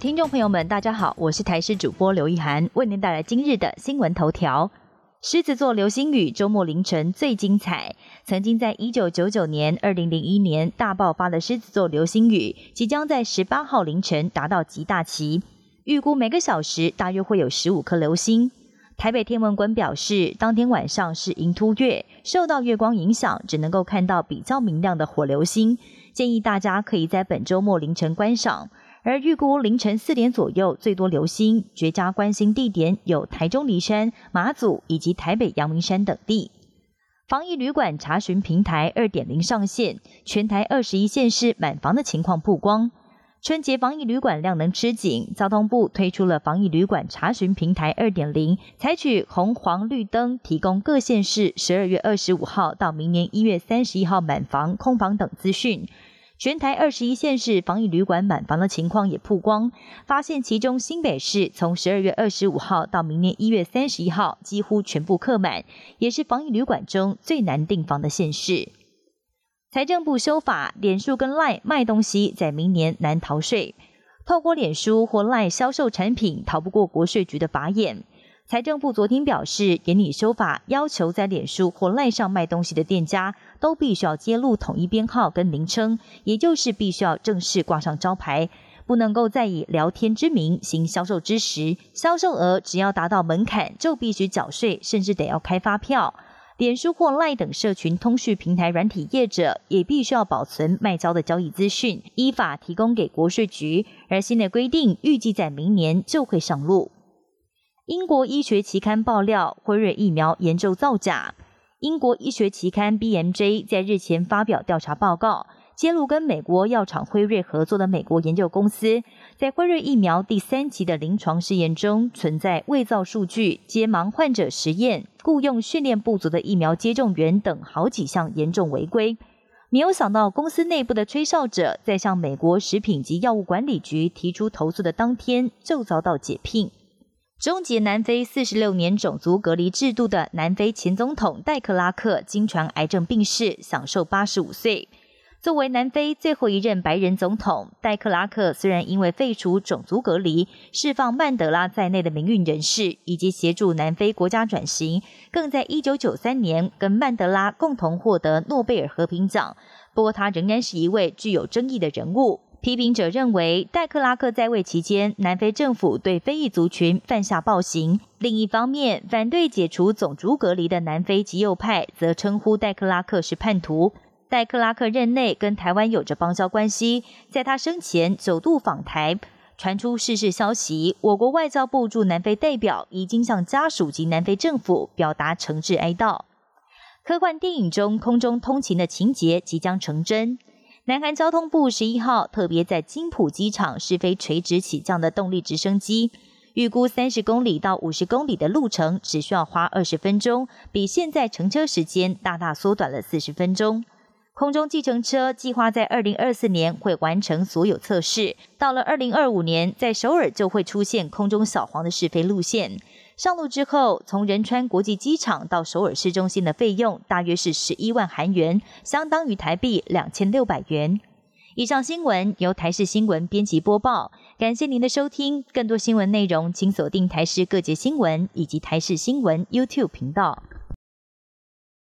听众朋友们，大家好，我是台视主播刘一涵，为您带来今日的新闻头条。狮子座流星雨周末凌晨最精彩。曾经在一九九九年、二零零一年大爆发的狮子座流星雨，即将在十八号凌晨达到极大期，预估每个小时大约会有十五颗流星。台北天文馆表示，当天晚上是银突月，受到月光影响，只能够看到比较明亮的火流星，建议大家可以在本周末凌晨观赏。而预估凌晨四点左右最多流星，绝佳观星地点有台中梨山、马祖以及台北阳明山等地。防疫旅馆查询平台二点零上线，全台二十一县市满房的情况曝光。春节防疫旅馆量能吃紧，交通部推出了防疫旅馆查询平台二点零，采取红黄绿灯，提供各县市十二月二十五号到明年一月三十一号满房、空房等资讯。全台二十一县市防疫旅馆满房的情况也曝光，发现其中新北市从十二月二十五号到明年一月三十一号几乎全部客满，也是防疫旅馆中最难订房的县市。财政部修法，脸书跟赖卖东西在明年难逃税，透过脸书或赖销售产品，逃不过国税局的法眼。财政部昨天表示，严拟修法，要求在脸书或赖上卖东西的店家，都必须要揭露统一编号跟名称，也就是必须要正式挂上招牌，不能够再以聊天之名行销售之时，销售额只要达到门槛，就必须缴税，甚至得要开发票。脸书或赖等社群通讯平台软体业者，也必须要保存卖交的交易资讯，依法提供给国税局。而新的规定预计在明年就会上路。英国医学期刊爆料，辉瑞疫苗严重造假。英国医学期刊 BMJ 在日前发表调查报告，揭露跟美国药厂辉瑞合作的美国研究公司，在辉瑞疫苗第三期的临床试验中，存在伪造数据、接盲患者实验、雇佣训练不足的疫苗接种员等好几项严重违规。没有想到，公司内部的吹哨者在向美国食品及药物管理局提出投诉的当天，就遭到解聘。终结南非四十六年种族隔离制度的南非前总统戴克拉克，经传癌症病逝，享受八十五岁。作为南非最后一任白人总统，戴克拉克虽然因为废除种族隔离、释放曼德拉在内的名运人士，以及协助南非国家转型，更在一九九三年跟曼德拉共同获得诺贝尔和平奖。不过，他仍然是一位具有争议的人物。批评者认为，戴克拉克在位期间，南非政府对非裔族群犯下暴行。另一方面，反对解除种族隔离的南非极右派则称呼戴克拉克是叛徒。戴克拉克任内跟台湾有着邦交关系，在他生前九度访台，传出逝世消息。我国外交部驻南非代表已经向家属及南非政府表达诚挚哀悼。科幻电影中空中通勤的情节即将成真。南韩交通部十一号特别在金浦机场试飞垂直起降的动力直升机，预估三十公里到五十公里的路程只需要花二十分钟，比现在乘车时间大大缩短了四十分钟。空中计程车计划在二零二四年会完成所有测试，到了二零二五年，在首尔就会出现空中小黄的试飞路线。上路之后，从仁川国际机场到首尔市中心的费用大约是十一万韩元，相当于台币两千六百元。以上新闻由台视新闻编辑播报，感谢您的收听。更多新闻内容，请锁定台视各界新闻以及台视新闻 YouTube 频道。